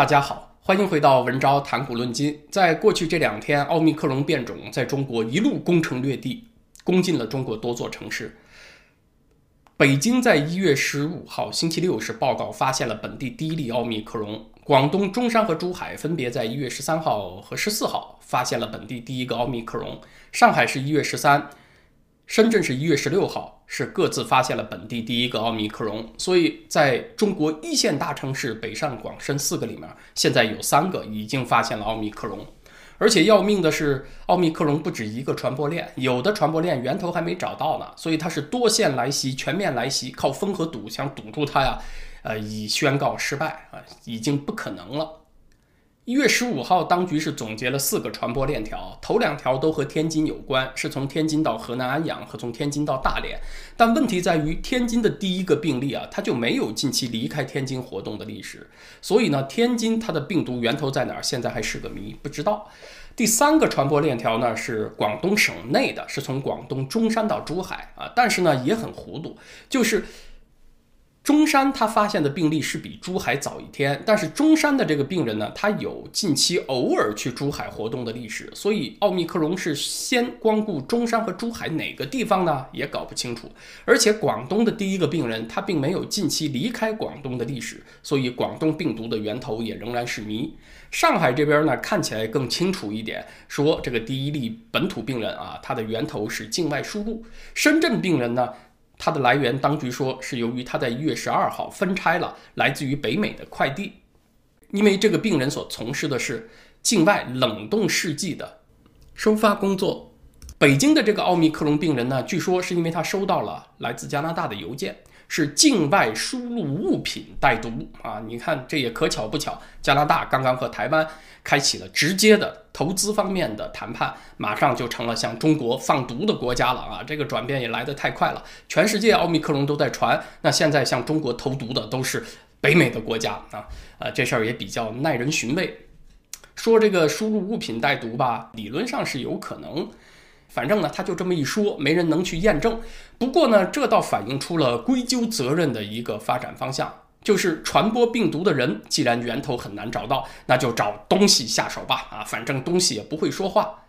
大家好，欢迎回到文昭谈古论今。在过去这两天，奥密克戎变种在中国一路攻城略地，攻进了中国多座城市。北京在一月十五号星期六是报告发现了本地第一例奥密克戎，广东中山和珠海分别在一月十三号和十四号发现了本地第一个奥密克戎，上海是一月十三。深圳是一月十六号，是各自发现了本地第一个奥密克戎，所以在中国一线大城市北上广深四个里面，现在有三个已经发现了奥密克戎，而且要命的是，奥密克戎不止一个传播链，有的传播链源头还没找到呢，所以它是多线来袭、全面来袭，靠封和堵想堵住它呀，呃，已宣告失败啊，已经不可能了。一月十五号，当局是总结了四个传播链条，头两条都和天津有关，是从天津到河南安阳和从天津到大连。但问题在于，天津的第一个病例啊，它就没有近期离开天津活动的历史，所以呢，天津它的病毒源头在哪儿，现在还是个谜，不知道。第三个传播链条呢，是广东省内的，是从广东中山到珠海啊，但是呢，也很糊涂，就是。中山他发现的病例是比珠海早一天，但是中山的这个病人呢，他有近期偶尔去珠海活动的历史，所以奥密克戎是先光顾中山和珠海哪个地方呢？也搞不清楚。而且广东的第一个病人他并没有近期离开广东的历史，所以广东病毒的源头也仍然是谜。上海这边呢看起来更清楚一点，说这个第一例本土病人啊，它的源头是境外输入。深圳病人呢？它的来源，当局说是由于他在一月十二号分拆了来自于北美的快递，因为这个病人所从事的是境外冷冻试剂的收发工作。北京的这个奥密克戎病人呢，据说是因为他收到了来自加拿大的邮件。是境外输入物品带毒啊！你看，这也可巧不巧，加拿大刚刚和台湾开启了直接的投资方面的谈判，马上就成了向中国放毒的国家了啊！这个转变也来得太快了，全世界奥密克戎都在传，那现在向中国投毒的都是北美的国家啊！呃，这事儿也比较耐人寻味。说这个输入物品带毒吧，理论上是有可能。反正呢，他就这么一说，没人能去验证。不过呢，这倒反映出了归咎责任的一个发展方向，就是传播病毒的人，既然源头很难找到，那就找东西下手吧。啊，反正东西也不会说话。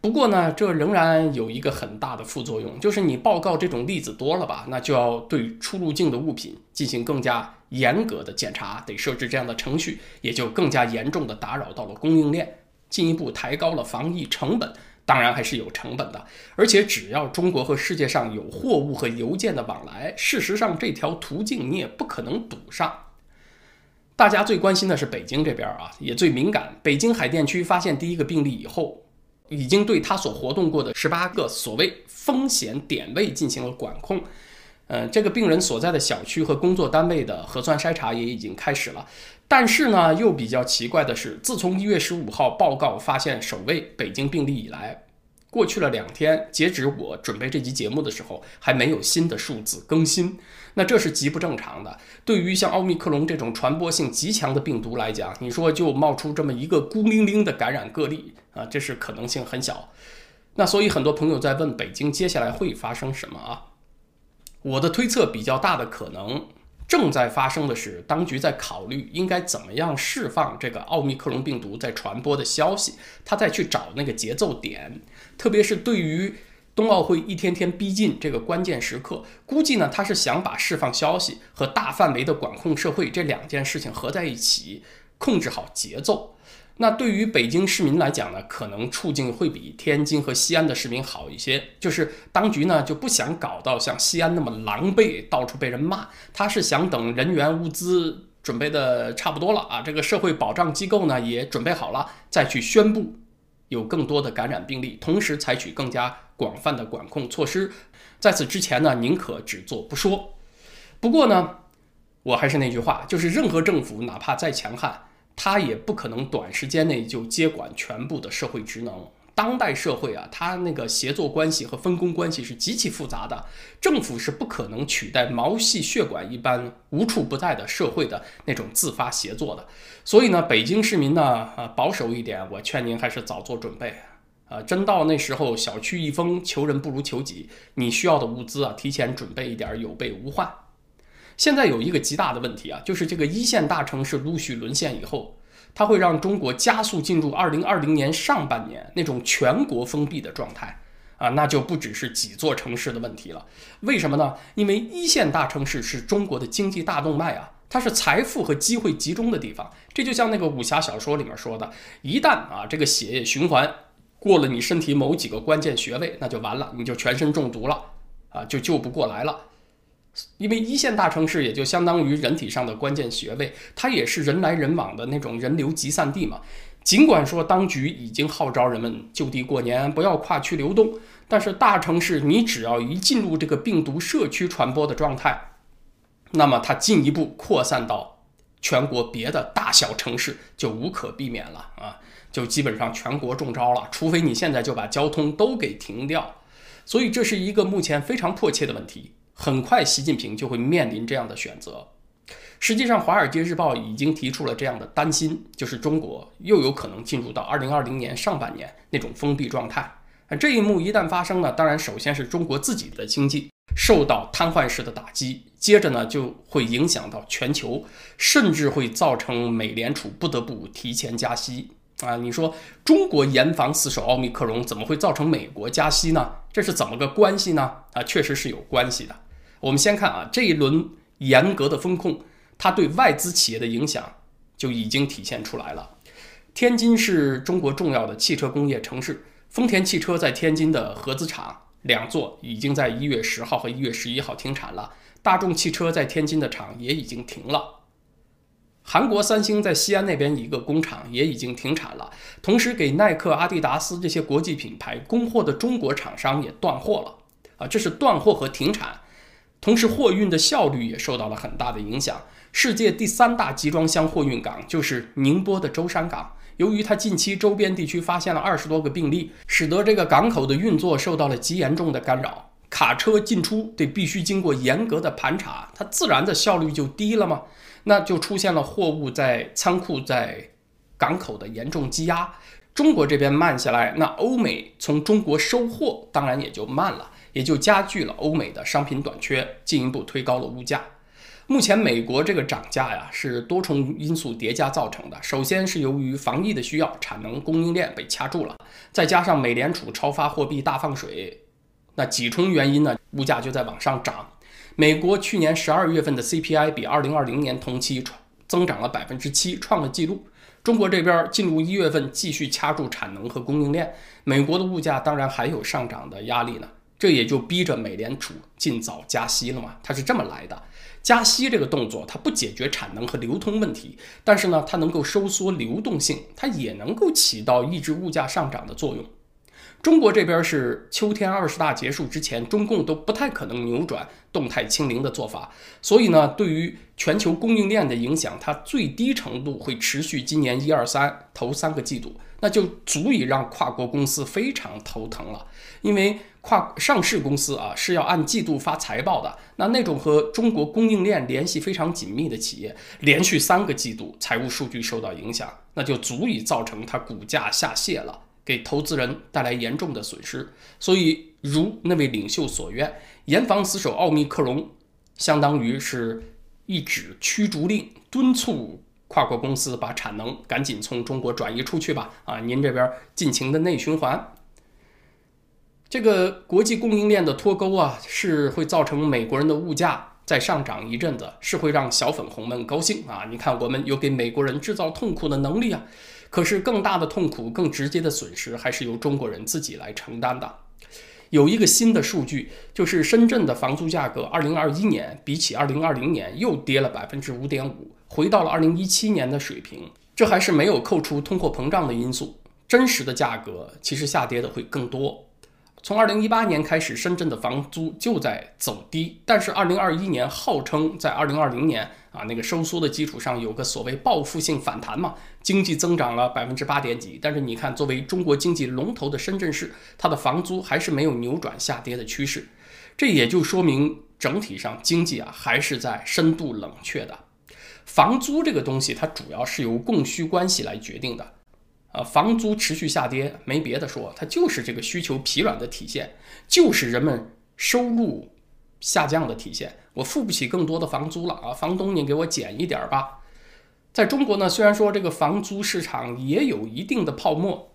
不过呢，这仍然有一个很大的副作用，就是你报告这种例子多了吧，那就要对出入境的物品进行更加严格的检查，得设置这样的程序，也就更加严重的打扰到了供应链，进一步抬高了防疫成本。当然还是有成本的，而且只要中国和世界上有货物和邮件的往来，事实上这条途径你也不可能堵上。大家最关心的是北京这边啊，也最敏感。北京海淀区发现第一个病例以后，已经对他所活动过的十八个所谓风险点位进行了管控。嗯，这个病人所在的小区和工作单位的核酸筛查也已经开始了。但是呢，又比较奇怪的是，自从一月十五号报告发现首位北京病例以来，过去了两天，截止我准备这期节目的时候，还没有新的数字更新。那这是极不正常的。对于像奥密克戎这种传播性极强的病毒来讲，你说就冒出这么一个孤零零的感染个例啊，这是可能性很小。那所以很多朋友在问北京接下来会发生什么啊？我的推测比较大的可能。正在发生的是，当局在考虑应该怎么样释放这个奥密克戎病毒在传播的消息，他再去找那个节奏点。特别是对于冬奥会一天天逼近这个关键时刻，估计呢他是想把释放消息和大范围的管控社会这两件事情合在一起，控制好节奏。那对于北京市民来讲呢，可能处境会比天津和西安的市民好一些。就是当局呢就不想搞到像西安那么狼狈，到处被人骂。他是想等人员物资准备的差不多了啊，这个社会保障机构呢也准备好了，再去宣布有更多的感染病例，同时采取更加广泛的管控措施。在此之前呢，宁可只做不说。不过呢，我还是那句话，就是任何政府哪怕再强悍。他也不可能短时间内就接管全部的社会职能。当代社会啊，它那个协作关系和分工关系是极其复杂的，政府是不可能取代毛细血管一般无处不在的社会的那种自发协作的。所以呢，北京市民呢，啊，保守一点，我劝您还是早做准备啊。真到那时候，小区一封，求人不如求己，你需要的物资啊，提前准备一点，有备无患。现在有一个极大的问题啊，就是这个一线大城市陆续沦陷以后，它会让中国加速进入二零二零年上半年那种全国封闭的状态啊，那就不只是几座城市的问题了。为什么呢？因为一线大城市是中国的经济大动脉啊，它是财富和机会集中的地方。这就像那个武侠小说里面说的，一旦啊这个血液循环过了你身体某几个关键穴位，那就完了，你就全身中毒了啊，就救不过来了。因为一线大城市也就相当于人体上的关键穴位，它也是人来人往的那种人流集散地嘛。尽管说当局已经号召人们就地过年，不要跨区流动，但是大城市你只要一进入这个病毒社区传播的状态，那么它进一步扩散到全国别的大小城市就无可避免了啊，就基本上全国中招了，除非你现在就把交通都给停掉。所以这是一个目前非常迫切的问题。很快，习近平就会面临这样的选择。实际上，《华尔街日报》已经提出了这样的担心，就是中国又有可能进入到2020年上半年那种封闭状态。这一幕一旦发生呢，当然首先是中国自己的经济受到瘫痪式的打击，接着呢就会影响到全球，甚至会造成美联储不得不提前加息。啊，你说中国严防死守奥密克戎，怎么会造成美国加息呢？这是怎么个关系呢？啊，确实是有关系的。我们先看啊，这一轮严格的风控，它对外资企业的影响就已经体现出来了。天津是中国重要的汽车工业城市，丰田汽车在天津的合资厂两座已经在一月十号和一月十一号停产了，大众汽车在天津的厂也已经停了。韩国三星在西安那边一个工厂也已经停产了，同时给耐克、阿迪达斯这些国际品牌供货的中国厂商也断货了。啊，这是断货和停产。同时，货运的效率也受到了很大的影响。世界第三大集装箱货运港就是宁波的舟山港，由于它近期周边地区发现了二十多个病例，使得这个港口的运作受到了极严重的干扰。卡车进出得必须经过严格的盘查，它自然的效率就低了嘛，那就出现了货物在仓库在港口的严重积压。中国这边慢下来，那欧美从中国收货当然也就慢了。也就加剧了欧美的商品短缺，进一步推高了物价。目前美国这个涨价呀，是多重因素叠加造成的。首先是由于防疫的需要，产能供应链被掐住了，再加上美联储超发货币大放水，那几重原因呢，物价就在往上涨。美国去年十二月份的 CPI 比二零二零年同期创增长了百分之七，创了纪录。中国这边进入一月份继续掐住产能和供应链，美国的物价当然还有上涨的压力呢。这也就逼着美联储尽早加息了嘛，它是这么来的。加息这个动作，它不解决产能和流通问题，但是呢，它能够收缩流动性，它也能够起到抑制物价上涨的作用。中国这边是秋天二十大结束之前，中共都不太可能扭转动态清零的做法，所以呢，对于全球供应链的影响，它最低程度会持续今年一二三头三个季度，那就足以让跨国公司非常头疼了，因为跨上市公司啊是要按季度发财报的，那那种和中国供应链联系非常紧密的企业，连续三个季度财务数据受到影响，那就足以造成它股价下泻了。给投资人带来严重的损失，所以如那位领袖所愿，严防死守奥密克戎，相当于是一纸驱逐令，敦促跨国公司把产能赶紧从中国转移出去吧。啊，您这边尽情的内循环。这个国际供应链的脱钩啊，是会造成美国人的物价再上涨一阵子，是会让小粉红们高兴啊。你看，我们有给美国人制造痛苦的能力啊。可是更大的痛苦、更直接的损失，还是由中国人自己来承担的。有一个新的数据，就是深圳的房租价格，二零二一年比起二零二零年又跌了百分之五点五，回到了二零一七年的水平。这还是没有扣除通货膨胀的因素，真实的价格其实下跌的会更多。从二零一八年开始，深圳的房租就在走低，但是二零二一年号称在二零二零年啊那个收缩的基础上有个所谓报复性反弹嘛，经济增长了百分之八点几。但是你看，作为中国经济龙头的深圳市，它的房租还是没有扭转下跌的趋势，这也就说明整体上经济啊还是在深度冷却的。房租这个东西，它主要是由供需关系来决定的。呃，房租持续下跌，没别的说，它就是这个需求疲软的体现，就是人们收入下降的体现。我付不起更多的房租了啊，房东你给我减一点吧。在中国呢，虽然说这个房租市场也有一定的泡沫，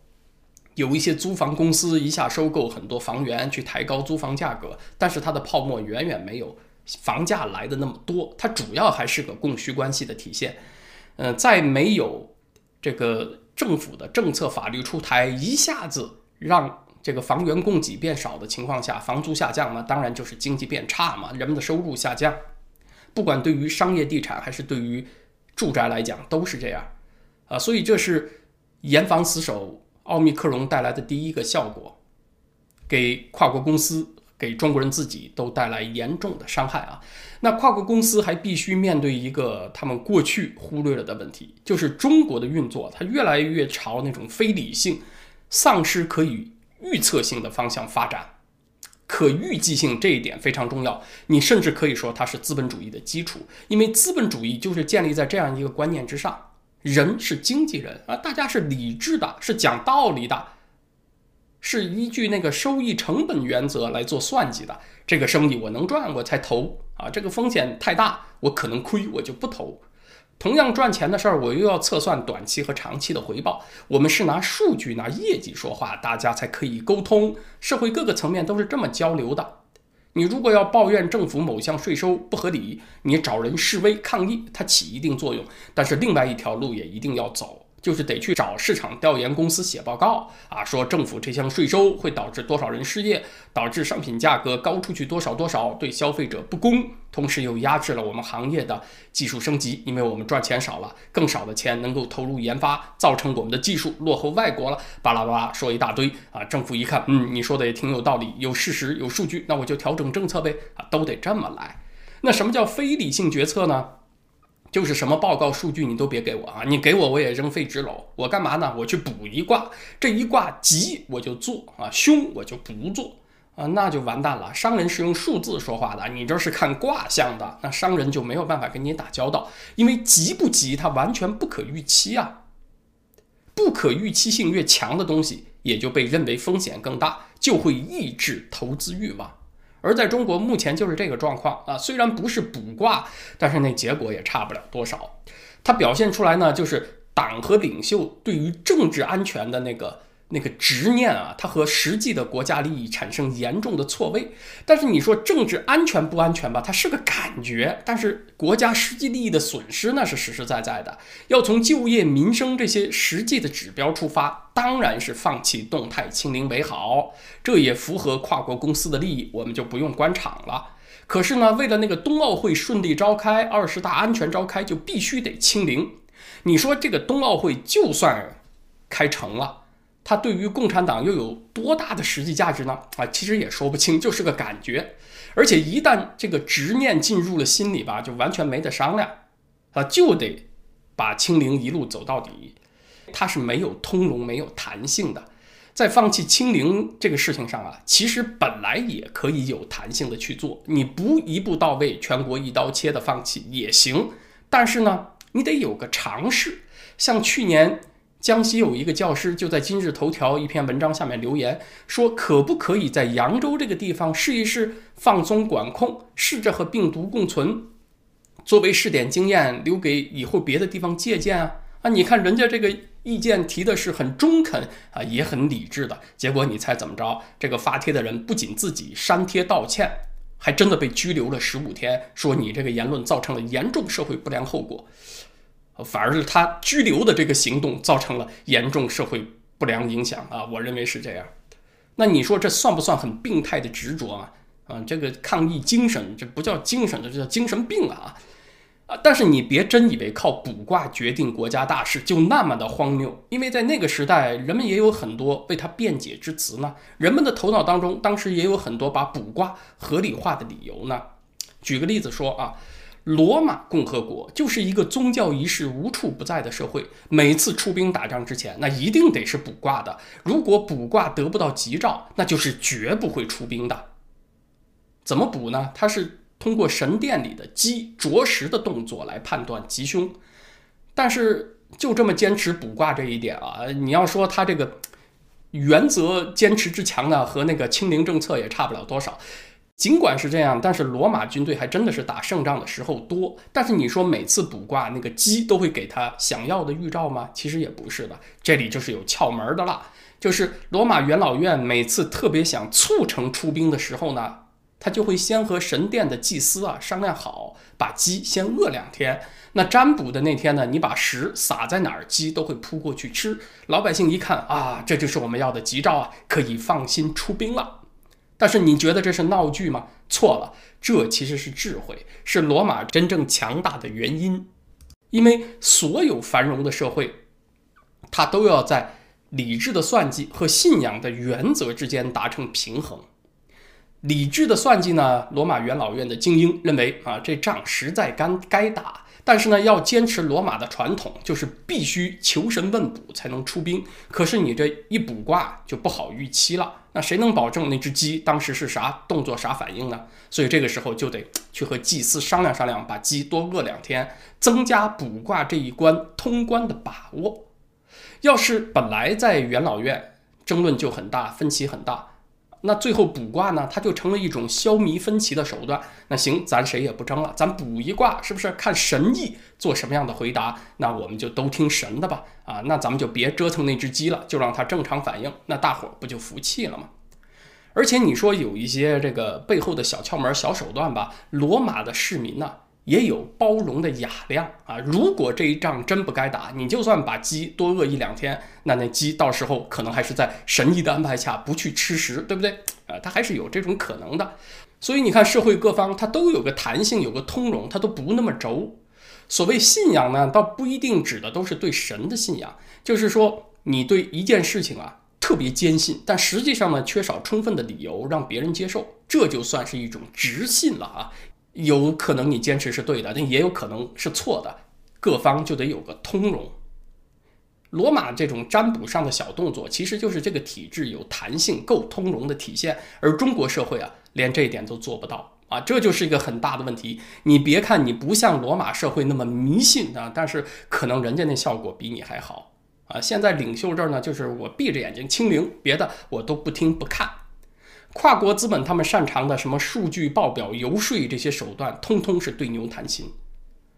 有一些租房公司一下收购很多房源去抬高租房价格，但是它的泡沫远远没有房价来的那么多。它主要还是个供需关系的体现。嗯，在没有这个政府的政策法律出台，一下子让这个房源供给变少的情况下，房租下降嘛，当然就是经济变差嘛，人们的收入下降。不管对于商业地产还是对于住宅来讲，都是这样啊。所以这是严防死守奥密克戎带来的第一个效果，给跨国公司、给中国人自己都带来严重的伤害啊。那跨国公司还必须面对一个他们过去忽略了的问题，就是中国的运作，它越来越朝那种非理性、丧失可以预测性的方向发展。可预计性这一点非常重要，你甚至可以说它是资本主义的基础，因为资本主义就是建立在这样一个观念之上：人是经纪人啊，大家是理智的，是讲道理的，是依据那个收益成本原则来做算计的。这个生意我能赚我才投啊，这个风险太大，我可能亏我就不投。同样赚钱的事儿，我又要测算短期和长期的回报。我们是拿数据、拿业绩说话，大家才可以沟通。社会各个层面都是这么交流的。你如果要抱怨政府某项税收不合理，你找人示威抗议，它起一定作用。但是另外一条路也一定要走。就是得去找市场调研公司写报告啊，说政府这项税收会导致多少人失业，导致商品价格高出去多少多少，对消费者不公，同时又压制了我们行业的技术升级，因为我们赚钱少了，更少的钱能够投入研发，造成我们的技术落后外国了，巴拉巴拉说一大堆啊。政府一看，嗯，你说的也挺有道理，有事实有数据，那我就调整政策呗啊，都得这么来。那什么叫非理性决策呢？就是什么报告数据你都别给我啊！你给我我也扔废纸篓。我干嘛呢？我去卜一卦，这一卦吉我就做啊，凶我就不做啊，那就完蛋了。商人是用数字说话的，你这是看卦象的，那商人就没有办法跟你打交道，因为吉不吉它完全不可预期啊。不可预期性越强的东西，也就被认为风险更大，就会抑制投资欲望。而在中国，目前就是这个状况啊。虽然不是卜卦，但是那结果也差不了多少。它表现出来呢，就是党和领袖对于政治安全的那个。那个执念啊，它和实际的国家利益产生严重的错位。但是你说政治安全不安全吧？它是个感觉。但是国家实际利益的损失那是实实在在的。要从就业、民生这些实际的指标出发，当然是放弃动态清零为好。这也符合跨国公司的利益，我们就不用关厂了。可是呢，为了那个冬奥会顺利召开，二十大安全召开，就必须得清零。你说这个冬奥会就算开成了？它对于共产党又有多大的实际价值呢？啊，其实也说不清，就是个感觉。而且一旦这个执念进入了心里吧，就完全没得商量，啊，就得把清零一路走到底。它是没有通融、没有弹性的。在放弃清零这个事情上啊，其实本来也可以有弹性的去做，你不一步到位、全国一刀切的放弃也行。但是呢，你得有个尝试，像去年。江西有一个教师就在今日头条一篇文章下面留言说：“可不可以在扬州这个地方试一试放松管控，试着和病毒共存，作为试点经验，留给以后别的地方借鉴啊？啊，你看人家这个意见提的是很中肯啊，也很理智的。结果你猜怎么着？这个发帖的人不仅自己删帖道歉，还真的被拘留了十五天，说你这个言论造成了严重社会不良后果。”反而是他拘留的这个行动造成了严重社会不良影响啊！我认为是这样。那你说这算不算很病态的执着啊？啊，这个抗议精神，这不叫精神，这叫精神病啊！啊，但是你别真以为靠卜卦决定国家大事就那么的荒谬，因为在那个时代，人们也有很多为他辩解之词呢。人们的头脑当中，当时也有很多把卜卦合理化的理由呢。举个例子说啊。罗马共和国就是一个宗教仪式无处不在的社会。每次出兵打仗之前，那一定得是卜卦的。如果卜卦得不到吉兆，那就是绝不会出兵的。怎么卜呢？他是通过神殿里的鸡啄食的动作来判断吉凶。但是就这么坚持卜卦这一点啊，你要说他这个原则坚持之强呢，和那个清零政策也差不了多少。尽管是这样，但是罗马军队还真的是打胜仗的时候多。但是你说每次卜卦那个鸡都会给他想要的预兆吗？其实也不是的，这里就是有窍门的啦。就是罗马元老院每次特别想促成出兵的时候呢，他就会先和神殿的祭司啊商量好，把鸡先饿两天。那占卜的那天呢，你把食撒在哪儿，鸡都会扑过去吃。老百姓一看啊，这就是我们要的吉兆啊，可以放心出兵了。但是你觉得这是闹剧吗？错了，这其实是智慧，是罗马真正强大的原因。因为所有繁荣的社会，它都要在理智的算计和信仰的原则之间达成平衡。理智的算计呢，罗马元老院的精英认为啊，这仗实在该该打。但是呢，要坚持罗马的传统，就是必须求神问卜才能出兵。可是你这一卜卦就不好预期了，那谁能保证那只鸡当时是啥动作、啥反应呢？所以这个时候就得去和祭司商量商量，把鸡多饿两天，增加卜卦这一关通关的把握。要是本来在元老院争论就很大，分歧很大。那最后卜卦呢，它就成了一种消弭分歧的手段。那行，咱谁也不争了，咱卜一卦，是不是看神意做什么样的回答？那我们就都听神的吧。啊，那咱们就别折腾那只鸡了，就让它正常反应，那大伙不就服气了吗？而且你说有一些这个背后的小窍门、小手段吧，罗马的市民呢？也有包容的雅量啊！如果这一仗真不该打，你就算把鸡多饿一两天，那那鸡到时候可能还是在神医的安排下不去吃食，对不对？啊，它还是有这种可能的。所以你看，社会各方它都有个弹性，有个通融，它都不那么轴。所谓信仰呢，倒不一定指的都是对神的信仰，就是说你对一件事情啊特别坚信，但实际上呢缺少充分的理由让别人接受，这就算是一种直信了啊。有可能你坚持是对的，但也有可能是错的，各方就得有个通融。罗马这种占卜上的小动作，其实就是这个体制有弹性、够通融的体现。而中国社会啊，连这一点都做不到啊，这就是一个很大的问题。你别看你不像罗马社会那么迷信啊，但是可能人家那效果比你还好啊。现在领袖这儿呢，就是我闭着眼睛清零，别的我都不听不看。跨国资本他们擅长的什么数据报表、游说这些手段，通通是对牛弹琴。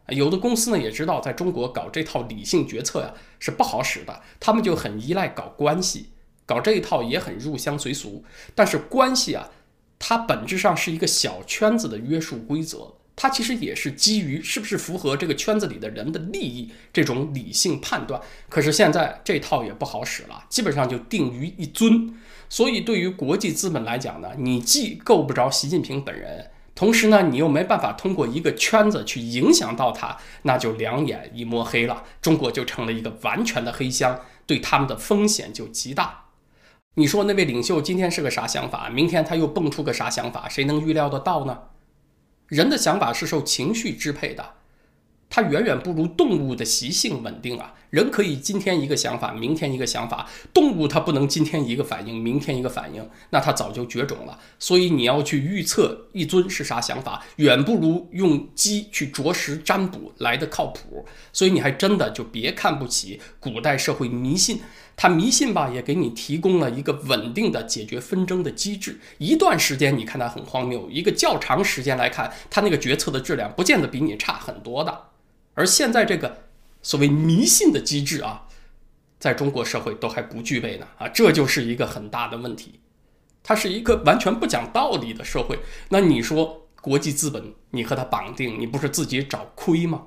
有的公司呢也知道，在中国搞这套理性决策呀是不好使的，他们就很依赖搞关系，搞这一套也很入乡随俗。但是关系啊，它本质上是一个小圈子的约束规则，它其实也是基于是不是符合这个圈子里的人的利益这种理性判断。可是现在这套也不好使了，基本上就定于一尊。所以，对于国际资本来讲呢，你既够不着习近平本人，同时呢，你又没办法通过一个圈子去影响到他，那就两眼一摸黑了，中国就成了一个完全的黑箱，对他们的风险就极大。你说那位领袖今天是个啥想法，明天他又蹦出个啥想法，谁能预料得到呢？人的想法是受情绪支配的。它远远不如动物的习性稳定啊！人可以今天一个想法，明天一个想法，动物它不能今天一个反应，明天一个反应，那它早就绝种了。所以你要去预测一尊是啥想法，远不如用鸡去啄食占卜来的靠谱。所以你还真的就别看不起古代社会迷信，它迷信吧，也给你提供了一个稳定的解决纷争的机制。一段时间你看它很荒谬，一个较长时间来看，它那个决策的质量不见得比你差很多的。而现在这个所谓迷信的机制啊，在中国社会都还不具备呢啊，这就是一个很大的问题。它是一个完全不讲道理的社会。那你说国际资本你和它绑定，你不是自己找亏吗？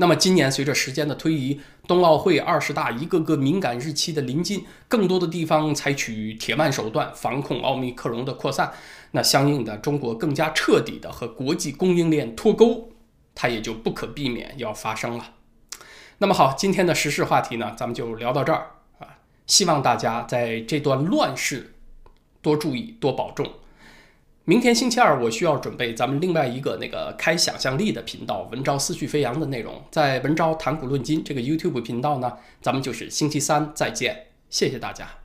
那么今年随着时间的推移，冬奥会、二十大一个个敏感日期的临近，更多的地方采取铁腕手段防控奥密克戎的扩散，那相应的中国更加彻底的和国际供应链脱钩。它也就不可避免要发生了。那么好，今天的时事话题呢，咱们就聊到这儿啊。希望大家在这段乱世多注意、多保重。明天星期二，我需要准备咱们另外一个那个开想象力的频道“文昭思绪飞扬”的内容，在“文昭谈古论今”这个 YouTube 频道呢，咱们就是星期三再见。谢谢大家。